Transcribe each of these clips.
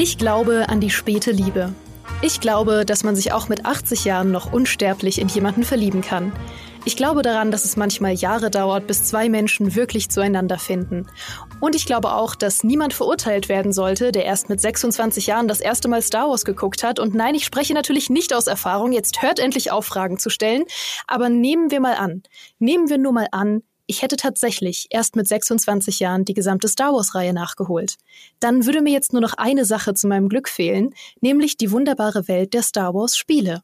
Ich glaube an die späte Liebe. Ich glaube, dass man sich auch mit 80 Jahren noch unsterblich in jemanden verlieben kann. Ich glaube daran, dass es manchmal Jahre dauert, bis zwei Menschen wirklich zueinander finden. Und ich glaube auch, dass niemand verurteilt werden sollte, der erst mit 26 Jahren das erste Mal Star Wars geguckt hat. Und nein, ich spreche natürlich nicht aus Erfahrung, jetzt hört endlich auf, Fragen zu stellen. Aber nehmen wir mal an, nehmen wir nur mal an, ich hätte tatsächlich erst mit 26 Jahren die gesamte Star Wars-Reihe nachgeholt. Dann würde mir jetzt nur noch eine Sache zu meinem Glück fehlen, nämlich die wunderbare Welt der Star Wars-Spiele.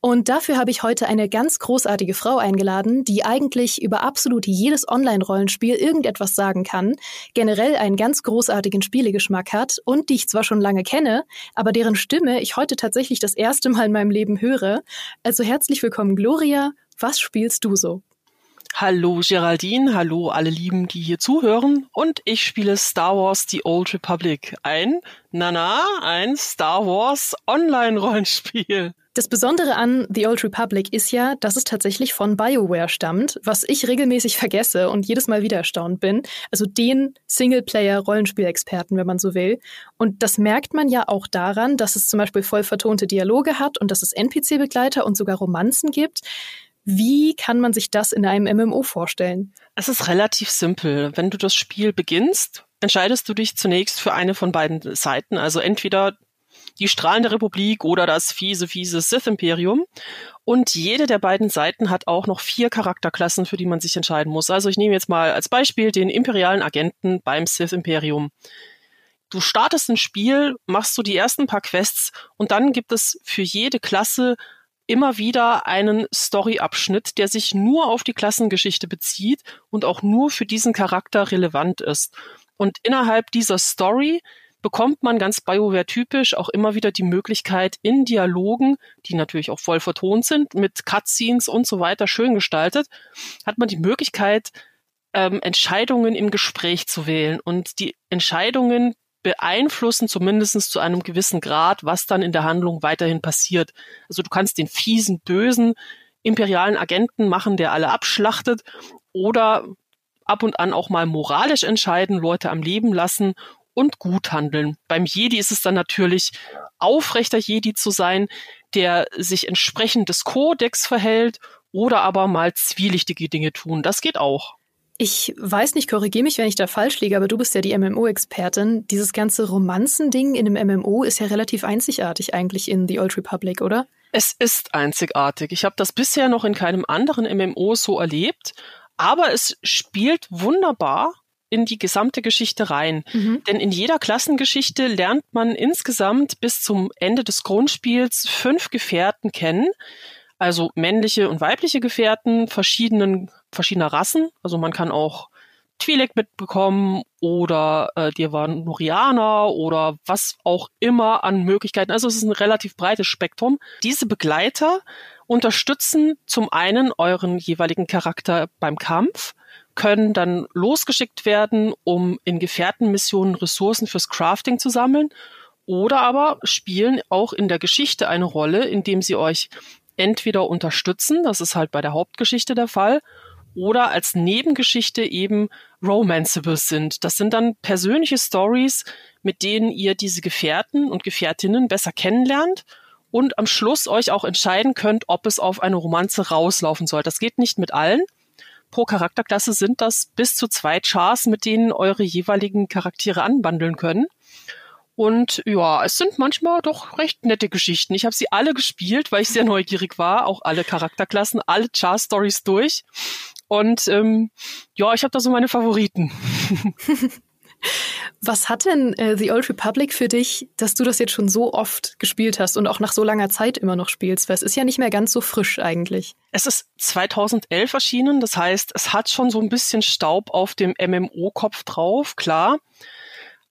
Und dafür habe ich heute eine ganz großartige Frau eingeladen, die eigentlich über absolut jedes Online-Rollenspiel irgendetwas sagen kann, generell einen ganz großartigen Spielegeschmack hat und die ich zwar schon lange kenne, aber deren Stimme ich heute tatsächlich das erste Mal in meinem Leben höre. Also herzlich willkommen, Gloria. Was spielst du so? Hallo Geraldine, hallo alle Lieben, die hier zuhören. Und ich spiele Star Wars The Old Republic. Ein, nana, ein Star Wars Online-Rollenspiel. Das Besondere an The Old Republic ist ja, dass es tatsächlich von BioWare stammt, was ich regelmäßig vergesse und jedes Mal wieder erstaunt bin. Also den Singleplayer-Rollenspielexperten, wenn man so will. Und das merkt man ja auch daran, dass es zum Beispiel voll vertonte Dialoge hat und dass es NPC-Begleiter und sogar Romanzen gibt. Wie kann man sich das in einem MMO vorstellen? Es ist relativ simpel. Wenn du das Spiel beginnst, entscheidest du dich zunächst für eine von beiden Seiten. Also entweder die strahlende Republik oder das fiese, fiese Sith-Imperium. Und jede der beiden Seiten hat auch noch vier Charakterklassen, für die man sich entscheiden muss. Also ich nehme jetzt mal als Beispiel den imperialen Agenten beim Sith-Imperium. Du startest ein Spiel, machst du die ersten paar Quests und dann gibt es für jede Klasse immer wieder einen Story-Abschnitt, der sich nur auf die Klassengeschichte bezieht und auch nur für diesen Charakter relevant ist. Und innerhalb dieser Story bekommt man ganz BioWare-typisch auch immer wieder die Möglichkeit, in Dialogen, die natürlich auch voll vertont sind, mit Cutscenes und so weiter schön gestaltet, hat man die Möglichkeit, ähm, Entscheidungen im Gespräch zu wählen. Und die Entscheidungen beeinflussen zumindest zu einem gewissen Grad, was dann in der Handlung weiterhin passiert. Also du kannst den fiesen, bösen imperialen Agenten machen, der alle abschlachtet oder ab und an auch mal moralisch entscheiden, Leute am Leben lassen und gut handeln. Beim Jedi ist es dann natürlich aufrechter Jedi zu sein, der sich entsprechend des Kodex verhält oder aber mal zwielichtige Dinge tun. Das geht auch. Ich weiß nicht, korrigiere mich, wenn ich da falsch liege, aber du bist ja die MMO-Expertin. Dieses ganze Romanzen-Ding in einem MMO ist ja relativ einzigartig eigentlich in The Old Republic, oder? Es ist einzigartig. Ich habe das bisher noch in keinem anderen MMO so erlebt, aber es spielt wunderbar in die gesamte Geschichte rein. Mhm. Denn in jeder Klassengeschichte lernt man insgesamt bis zum Ende des Grundspiels fünf Gefährten kennen, also männliche und weibliche Gefährten verschiedenen, verschiedener Rassen. Also man kann auch Twi'lek mitbekommen oder äh, die waren Norianer oder was auch immer an Möglichkeiten. Also es ist ein relativ breites Spektrum. Diese Begleiter unterstützen zum einen euren jeweiligen Charakter beim Kampf, können dann losgeschickt werden, um in Gefährtenmissionen Ressourcen fürs Crafting zu sammeln oder aber spielen auch in der Geschichte eine Rolle, indem sie euch entweder unterstützen, das ist halt bei der Hauptgeschichte der Fall, oder als Nebengeschichte eben romanceable sind. Das sind dann persönliche Stories, mit denen ihr diese Gefährten und Gefährtinnen besser kennenlernt und am Schluss euch auch entscheiden könnt, ob es auf eine Romanze rauslaufen soll. Das geht nicht mit allen. Pro Charakterklasse sind das bis zu zwei Chars, mit denen eure jeweiligen Charaktere anbandeln können. Und ja, es sind manchmal doch recht nette Geschichten. Ich habe sie alle gespielt, weil ich sehr neugierig war, auch alle Charakterklassen, alle Char-Stories durch. Und ähm, ja, ich habe da so meine Favoriten. Was hat denn äh, The Old Republic für dich, dass du das jetzt schon so oft gespielt hast und auch nach so langer Zeit immer noch spielst? Weil es ist ja nicht mehr ganz so frisch eigentlich. Es ist 2011 erschienen, das heißt, es hat schon so ein bisschen Staub auf dem MMO-Kopf drauf, klar.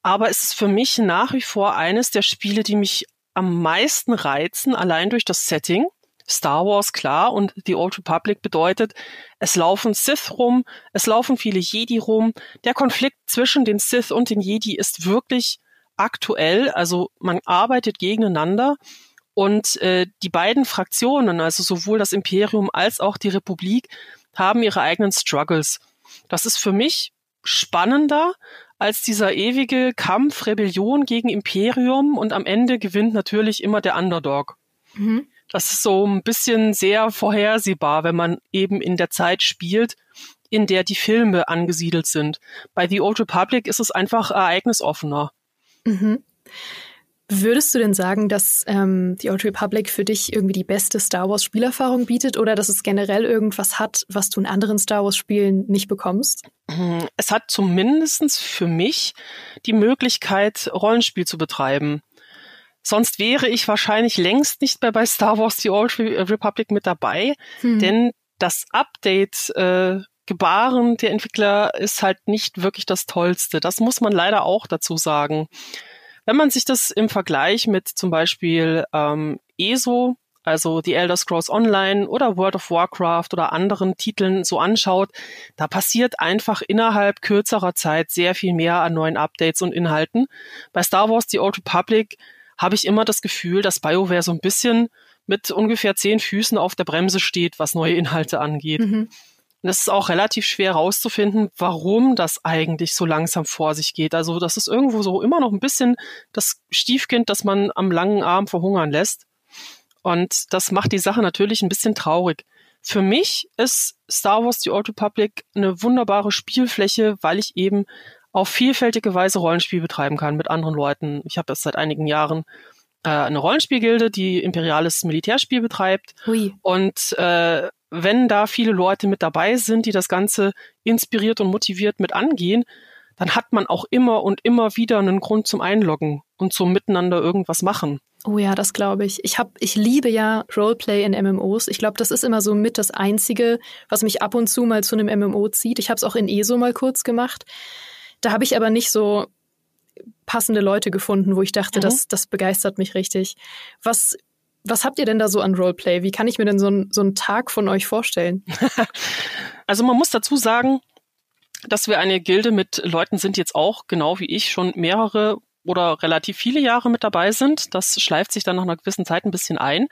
Aber es ist für mich nach wie vor eines der Spiele, die mich am meisten reizen, allein durch das Setting. Star Wars, klar, und The Old Republic bedeutet, es laufen Sith rum, es laufen viele Jedi rum. Der Konflikt zwischen den Sith und den Jedi ist wirklich aktuell, also man arbeitet gegeneinander und äh, die beiden Fraktionen, also sowohl das Imperium als auch die Republik, haben ihre eigenen Struggles. Das ist für mich spannender, als dieser ewige Kampf, Rebellion gegen Imperium und am Ende gewinnt natürlich immer der Underdog. Mhm. Das ist so ein bisschen sehr vorhersehbar, wenn man eben in der Zeit spielt, in der die Filme angesiedelt sind. Bei The Old Republic ist es einfach ereignisoffener. Mhm. Würdest du denn sagen, dass ähm, The Old Republic für dich irgendwie die beste Star Wars Spielerfahrung bietet oder dass es generell irgendwas hat, was du in anderen Star Wars Spielen nicht bekommst? Hm, es hat zumindestens für mich die Möglichkeit, Rollenspiel zu betreiben. Sonst wäre ich wahrscheinlich längst nicht mehr bei Star Wars The Old Republic mit dabei, hm. denn das Update äh, Gebaren der Entwickler ist halt nicht wirklich das Tollste. Das muss man leider auch dazu sagen. Wenn man sich das im Vergleich mit zum Beispiel ähm, ESO, also The Elder Scrolls Online oder World of Warcraft oder anderen Titeln so anschaut, da passiert einfach innerhalb kürzerer Zeit sehr viel mehr an neuen Updates und Inhalten. Bei Star Wars The Old Republic habe ich immer das Gefühl, dass BioWare so ein bisschen mit ungefähr zehn Füßen auf der Bremse steht, was neue Inhalte angeht. Mhm. Und es ist auch relativ schwer herauszufinden, warum das eigentlich so langsam vor sich geht. Also das ist irgendwo so immer noch ein bisschen das Stiefkind, das man am langen Arm verhungern lässt. Und das macht die Sache natürlich ein bisschen traurig. Für mich ist Star Wars The Old Republic eine wunderbare Spielfläche, weil ich eben auf vielfältige Weise Rollenspiel betreiben kann mit anderen Leuten. Ich habe jetzt seit einigen Jahren äh, eine Rollenspielgilde, die imperiales Militärspiel betreibt. Hui. Und äh, wenn da viele Leute mit dabei sind, die das Ganze inspiriert und motiviert mit angehen, dann hat man auch immer und immer wieder einen Grund zum Einloggen und zum Miteinander irgendwas machen. Oh ja, das glaube ich. Ich hab, ich liebe ja Roleplay in MMOs. Ich glaube, das ist immer so mit das Einzige, was mich ab und zu mal zu einem MMO zieht. Ich habe es auch in ESO mal kurz gemacht. Da habe ich aber nicht so passende Leute gefunden, wo ich dachte, mhm. das, das begeistert mich richtig. Was was habt ihr denn da so an Roleplay? Wie kann ich mir denn so, ein, so einen Tag von euch vorstellen? also man muss dazu sagen, dass wir eine Gilde mit Leuten sind, die jetzt auch, genau wie ich, schon mehrere oder relativ viele Jahre mit dabei sind. Das schleift sich dann nach einer gewissen Zeit ein bisschen ein.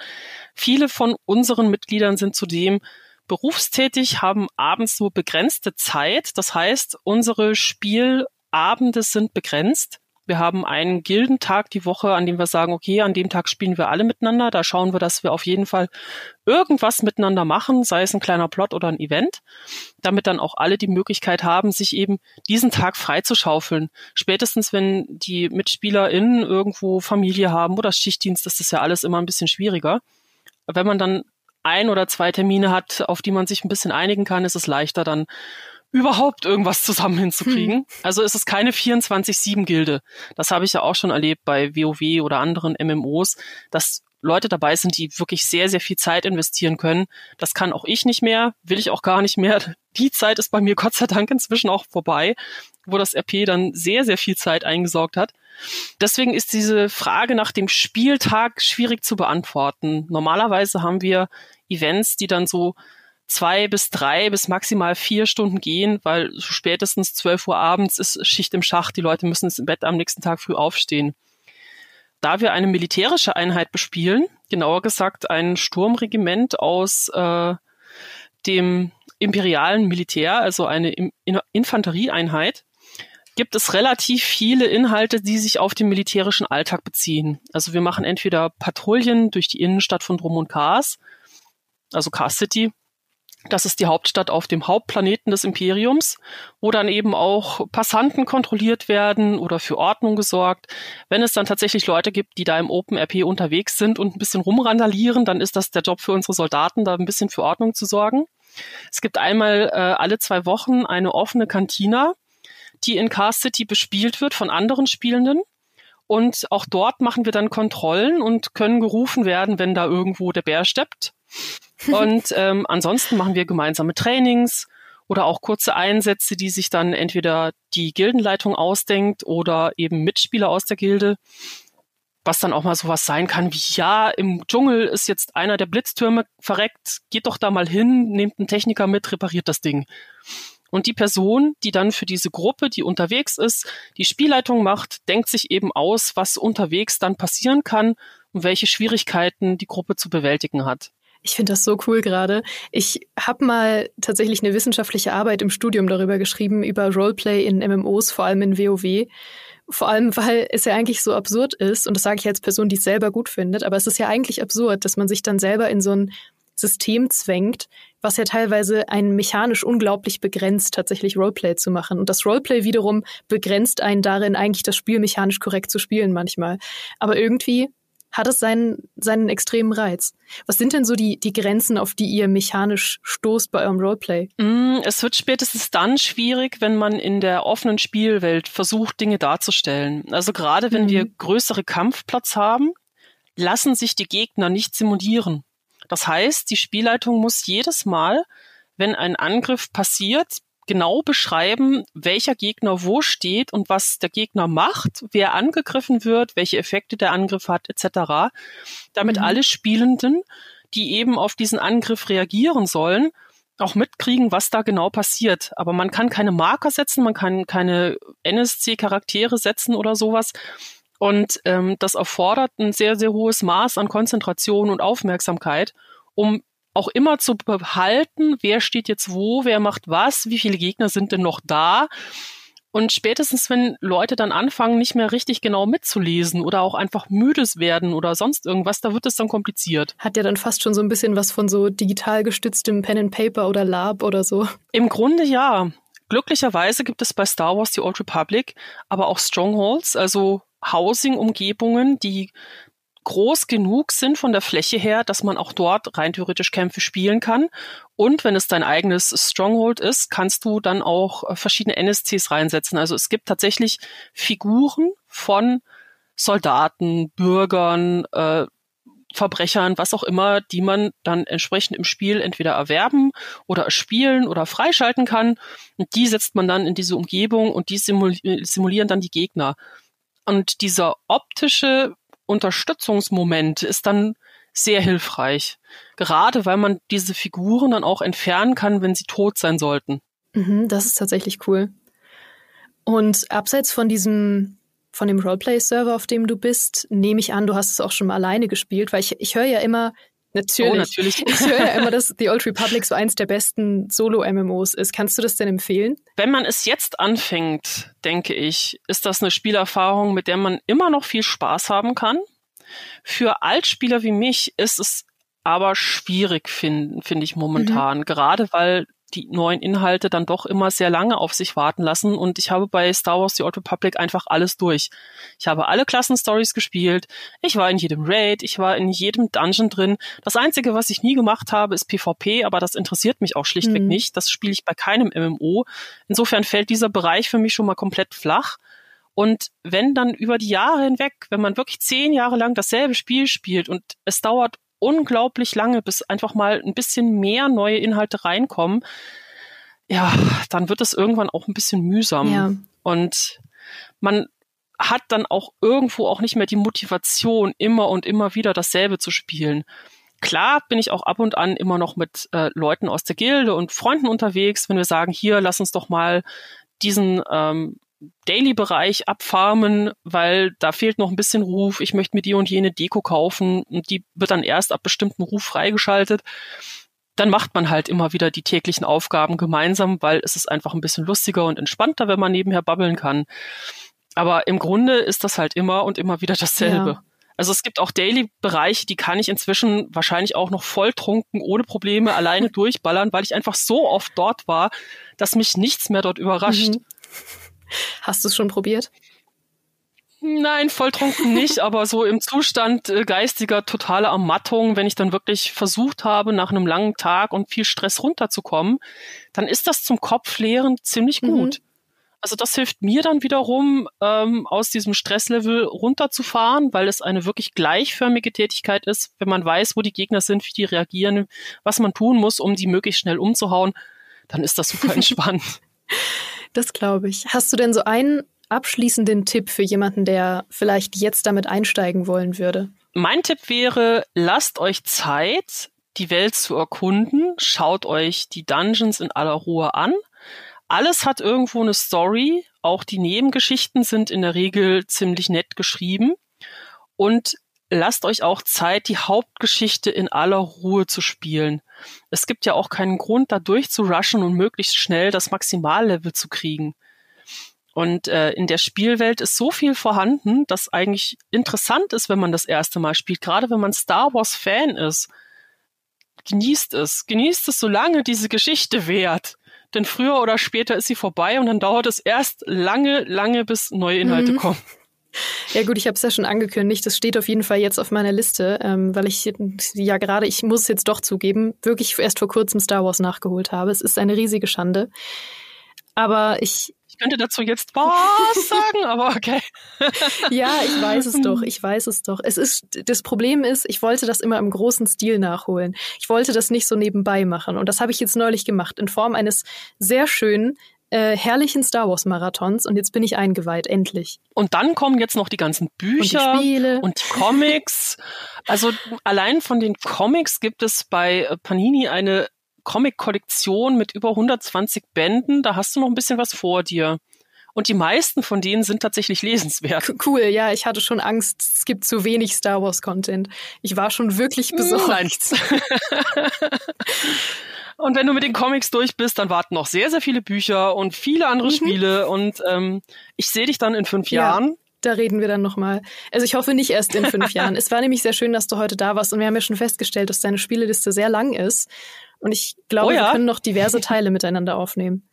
Viele von unseren Mitgliedern sind zudem berufstätig, haben abends nur begrenzte Zeit. Das heißt, unsere Spielabende sind begrenzt. Wir haben einen Gildentag die Woche, an dem wir sagen, okay, an dem Tag spielen wir alle miteinander. Da schauen wir, dass wir auf jeden Fall irgendwas miteinander machen, sei es ein kleiner Plot oder ein Event, damit dann auch alle die Möglichkeit haben, sich eben diesen Tag freizuschaufeln. Spätestens, wenn die MitspielerInnen irgendwo Familie haben oder Schichtdienst, ist das ja alles immer ein bisschen schwieriger. Wenn man dann ein oder zwei Termine hat, auf die man sich ein bisschen einigen kann, ist es leichter, dann überhaupt irgendwas zusammen hinzukriegen. Hm. Also es ist keine 24-7-Gilde. Das habe ich ja auch schon erlebt bei WoW oder anderen MMOs, dass Leute dabei sind, die wirklich sehr, sehr viel Zeit investieren können. Das kann auch ich nicht mehr, will ich auch gar nicht mehr. Die Zeit ist bei mir Gott sei Dank inzwischen auch vorbei, wo das RP dann sehr, sehr viel Zeit eingesaugt hat. Deswegen ist diese Frage nach dem Spieltag schwierig zu beantworten. Normalerweise haben wir Events, die dann so zwei bis drei bis maximal vier Stunden gehen, weil spätestens zwölf Uhr abends ist Schicht im Schacht. Die Leute müssen im Bett am nächsten Tag früh aufstehen. Da wir eine militärische Einheit bespielen, genauer gesagt ein Sturmregiment aus äh, dem imperialen Militär, also eine Infanterieeinheit, gibt es relativ viele Inhalte, die sich auf den militärischen Alltag beziehen. Also wir machen entweder Patrouillen durch die Innenstadt von Drum und Kars, also Kars City, das ist die Hauptstadt auf dem Hauptplaneten des Imperiums, wo dann eben auch Passanten kontrolliert werden oder für Ordnung gesorgt. Wenn es dann tatsächlich Leute gibt, die da im Open RP unterwegs sind und ein bisschen rumrandalieren, dann ist das der Job für unsere Soldaten, da ein bisschen für Ordnung zu sorgen. Es gibt einmal äh, alle zwei Wochen eine offene Kantina, die in Car City bespielt wird von anderen Spielenden. Und auch dort machen wir dann Kontrollen und können gerufen werden, wenn da irgendwo der Bär steppt. Und ähm, ansonsten machen wir gemeinsame Trainings oder auch kurze Einsätze, die sich dann entweder die Gildenleitung ausdenkt oder eben Mitspieler aus der Gilde. Was dann auch mal sowas sein kann wie, ja, im Dschungel ist jetzt einer der Blitztürme verreckt, geht doch da mal hin, nehmt einen Techniker mit, repariert das Ding. Und die Person, die dann für diese Gruppe, die unterwegs ist, die Spielleitung macht, denkt sich eben aus, was unterwegs dann passieren kann und welche Schwierigkeiten die Gruppe zu bewältigen hat. Ich finde das so cool gerade. Ich habe mal tatsächlich eine wissenschaftliche Arbeit im Studium darüber geschrieben, über Roleplay in MMOs, vor allem in WoW. Vor allem, weil es ja eigentlich so absurd ist, und das sage ich als Person, die es selber gut findet, aber es ist ja eigentlich absurd, dass man sich dann selber in so ein System zwängt, was ja teilweise einen mechanisch unglaublich begrenzt, tatsächlich Roleplay zu machen. Und das Roleplay wiederum begrenzt einen darin, eigentlich das Spiel mechanisch korrekt zu spielen manchmal. Aber irgendwie hat es seinen, seinen extremen Reiz. Was sind denn so die, die Grenzen, auf die ihr mechanisch stoßt bei eurem Roleplay? Mm, es wird spätestens dann schwierig, wenn man in der offenen Spielwelt versucht, Dinge darzustellen. Also gerade wenn mhm. wir größere Kampfplatz haben, lassen sich die Gegner nicht simulieren. Das heißt, die Spielleitung muss jedes Mal, wenn ein Angriff passiert, genau beschreiben, welcher Gegner wo steht und was der Gegner macht, wer angegriffen wird, welche Effekte der Angriff hat, etc. Damit mhm. alle Spielenden, die eben auf diesen Angriff reagieren sollen, auch mitkriegen, was da genau passiert. Aber man kann keine Marker setzen, man kann keine NSC-Charaktere setzen oder sowas. Und ähm, das erfordert ein sehr, sehr hohes Maß an Konzentration und Aufmerksamkeit, um auch immer zu behalten, wer steht jetzt wo, wer macht was, wie viele Gegner sind denn noch da. Und spätestens, wenn Leute dann anfangen, nicht mehr richtig genau mitzulesen oder auch einfach müdes werden oder sonst irgendwas, da wird es dann kompliziert. Hat ja dann fast schon so ein bisschen was von so digital gestütztem Pen and Paper oder Lab oder so. Im Grunde ja. Glücklicherweise gibt es bei Star Wars die Old Republic, aber auch Strongholds, also Housing-Umgebungen, die groß genug sind von der Fläche her, dass man auch dort rein theoretisch Kämpfe spielen kann. Und wenn es dein eigenes Stronghold ist, kannst du dann auch äh, verschiedene NSCs reinsetzen. Also es gibt tatsächlich Figuren von Soldaten, Bürgern, äh, Verbrechern, was auch immer, die man dann entsprechend im Spiel entweder erwerben oder spielen oder freischalten kann. Und die setzt man dann in diese Umgebung und die simulieren dann die Gegner. Und dieser optische Unterstützungsmoment ist dann sehr hilfreich. Gerade weil man diese Figuren dann auch entfernen kann, wenn sie tot sein sollten. Mhm, das ist tatsächlich cool. Und abseits von diesem, von dem Roleplay-Server, auf dem du bist, nehme ich an, du hast es auch schon mal alleine gespielt, weil ich, ich höre ja immer, Natürlich. Oh, natürlich. Ich höre ja immer, dass The Old Republic so eins der besten Solo-MMOs ist. Kannst du das denn empfehlen? Wenn man es jetzt anfängt, denke ich, ist das eine Spielerfahrung, mit der man immer noch viel Spaß haben kann. Für Altspieler wie mich ist es aber schwierig, finde find ich momentan. Mhm. Gerade weil die neuen Inhalte dann doch immer sehr lange auf sich warten lassen. Und ich habe bei Star Wars The Old Republic einfach alles durch. Ich habe alle Klassenstories gespielt. Ich war in jedem Raid. Ich war in jedem Dungeon drin. Das Einzige, was ich nie gemacht habe, ist PvP, aber das interessiert mich auch schlichtweg mhm. nicht. Das spiele ich bei keinem MMO. Insofern fällt dieser Bereich für mich schon mal komplett flach. Und wenn dann über die Jahre hinweg, wenn man wirklich zehn Jahre lang dasselbe Spiel spielt und es dauert unglaublich lange, bis einfach mal ein bisschen mehr neue Inhalte reinkommen, ja, dann wird es irgendwann auch ein bisschen mühsam. Ja. Und man hat dann auch irgendwo auch nicht mehr die Motivation, immer und immer wieder dasselbe zu spielen. Klar bin ich auch ab und an immer noch mit äh, Leuten aus der Gilde und Freunden unterwegs, wenn wir sagen, hier, lass uns doch mal diesen ähm, Daily-Bereich abfarmen, weil da fehlt noch ein bisschen Ruf. Ich möchte mir die und jene Deko kaufen und die wird dann erst ab bestimmten Ruf freigeschaltet. Dann macht man halt immer wieder die täglichen Aufgaben gemeinsam, weil es ist einfach ein bisschen lustiger und entspannter, wenn man nebenher babbeln kann. Aber im Grunde ist das halt immer und immer wieder dasselbe. Ja. Also es gibt auch Daily-Bereiche, die kann ich inzwischen wahrscheinlich auch noch volltrunken, ohne Probleme alleine durchballern, weil ich einfach so oft dort war, dass mich nichts mehr dort überrascht. Mhm. Hast du es schon probiert? Nein, volltrunken nicht, aber so im Zustand äh, geistiger totaler Ermattung, wenn ich dann wirklich versucht habe, nach einem langen Tag und viel Stress runterzukommen, dann ist das zum Kopfleeren ziemlich mhm. gut. Mhm. Also das hilft mir dann wiederum, ähm, aus diesem Stresslevel runterzufahren, weil es eine wirklich gleichförmige Tätigkeit ist, wenn man weiß, wo die Gegner sind, wie die reagieren, was man tun muss, um die möglichst schnell umzuhauen, dann ist das super entspannt. Das glaube ich. Hast du denn so einen abschließenden Tipp für jemanden, der vielleicht jetzt damit einsteigen wollen würde? Mein Tipp wäre, lasst euch Zeit, die Welt zu erkunden. Schaut euch die Dungeons in aller Ruhe an. Alles hat irgendwo eine Story. Auch die Nebengeschichten sind in der Regel ziemlich nett geschrieben. Und lasst euch auch Zeit, die Hauptgeschichte in aller Ruhe zu spielen. Es gibt ja auch keinen Grund, da durchzurushen und möglichst schnell das Maximallevel zu kriegen. Und äh, in der Spielwelt ist so viel vorhanden, dass eigentlich interessant ist, wenn man das erste Mal spielt, gerade wenn man Star Wars Fan ist. Genießt es, genießt es, solange diese Geschichte währt. Denn früher oder später ist sie vorbei und dann dauert es erst lange, lange, bis neue Inhalte mhm. kommen. Ja gut, ich habe es ja schon angekündigt. Das steht auf jeden Fall jetzt auf meiner Liste, ähm, weil ich ja gerade, ich muss es jetzt doch zugeben, wirklich erst vor kurzem Star Wars nachgeholt habe. Es ist eine riesige Schande. Aber ich. Ich könnte dazu jetzt was sagen, aber okay. ja, ich weiß es doch. Ich weiß es doch. Es ist, das Problem ist, ich wollte das immer im großen Stil nachholen. Ich wollte das nicht so nebenbei machen. Und das habe ich jetzt neulich gemacht in Form eines sehr schönen, äh, herrlichen Star Wars Marathons und jetzt bin ich eingeweiht, endlich. Und dann kommen jetzt noch die ganzen Bücher und die, und die Comics. also allein von den Comics gibt es bei Panini eine Comic-Kollektion mit über 120 Bänden. Da hast du noch ein bisschen was vor dir. Und die meisten von denen sind tatsächlich lesenswert. Cool, ja, ich hatte schon Angst, es gibt zu wenig Star Wars Content. Ich war schon wirklich besorgt. Nein. Und wenn du mit den Comics durch bist, dann warten noch sehr, sehr viele Bücher und viele andere mhm. Spiele. Und ähm, ich sehe dich dann in fünf ja. Jahren. Da reden wir dann nochmal. Also ich hoffe nicht erst in fünf Jahren. Es war nämlich sehr schön, dass du heute da warst und wir haben ja schon festgestellt, dass deine Spieleliste sehr lang ist. Und ich glaube, oh ja. wir können noch diverse Teile miteinander aufnehmen.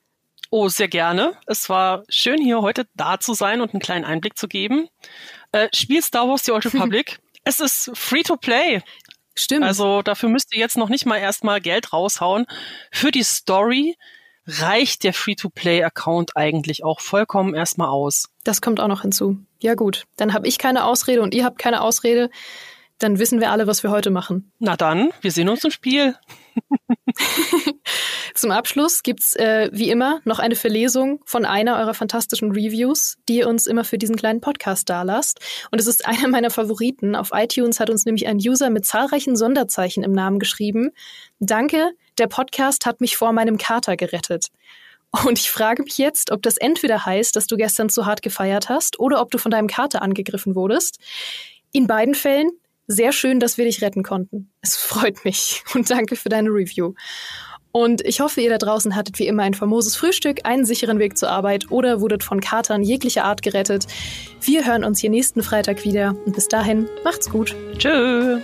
Oh, sehr gerne. Es war schön, hier heute da zu sein und einen kleinen Einblick zu geben. Äh, Spiel Star Wars The Old Republic. es ist free to play. Stimmt. Also dafür müsst ihr jetzt noch nicht mal erstmal Geld raushauen. Für die Story reicht der Free-to-Play-Account eigentlich auch vollkommen erstmal aus. Das kommt auch noch hinzu. Ja gut, dann habe ich keine Ausrede und ihr habt keine Ausrede. Dann wissen wir alle, was wir heute machen. Na dann, wir sehen uns im Spiel. Zum Abschluss gibt's äh, wie immer noch eine Verlesung von einer eurer fantastischen Reviews, die ihr uns immer für diesen kleinen Podcast dalasst. Und es ist einer meiner Favoriten. Auf iTunes hat uns nämlich ein User mit zahlreichen Sonderzeichen im Namen geschrieben. Danke, der Podcast hat mich vor meinem Kater gerettet. Und ich frage mich jetzt, ob das entweder heißt, dass du gestern zu hart gefeiert hast oder ob du von deinem Kater angegriffen wurdest. In beiden Fällen sehr schön, dass wir dich retten konnten. Es freut mich und danke für deine Review. Und ich hoffe, ihr da draußen hattet wie immer ein famoses Frühstück, einen sicheren Weg zur Arbeit oder wurdet von Katern jeglicher Art gerettet. Wir hören uns hier nächsten Freitag wieder und bis dahin macht's gut. Tschö.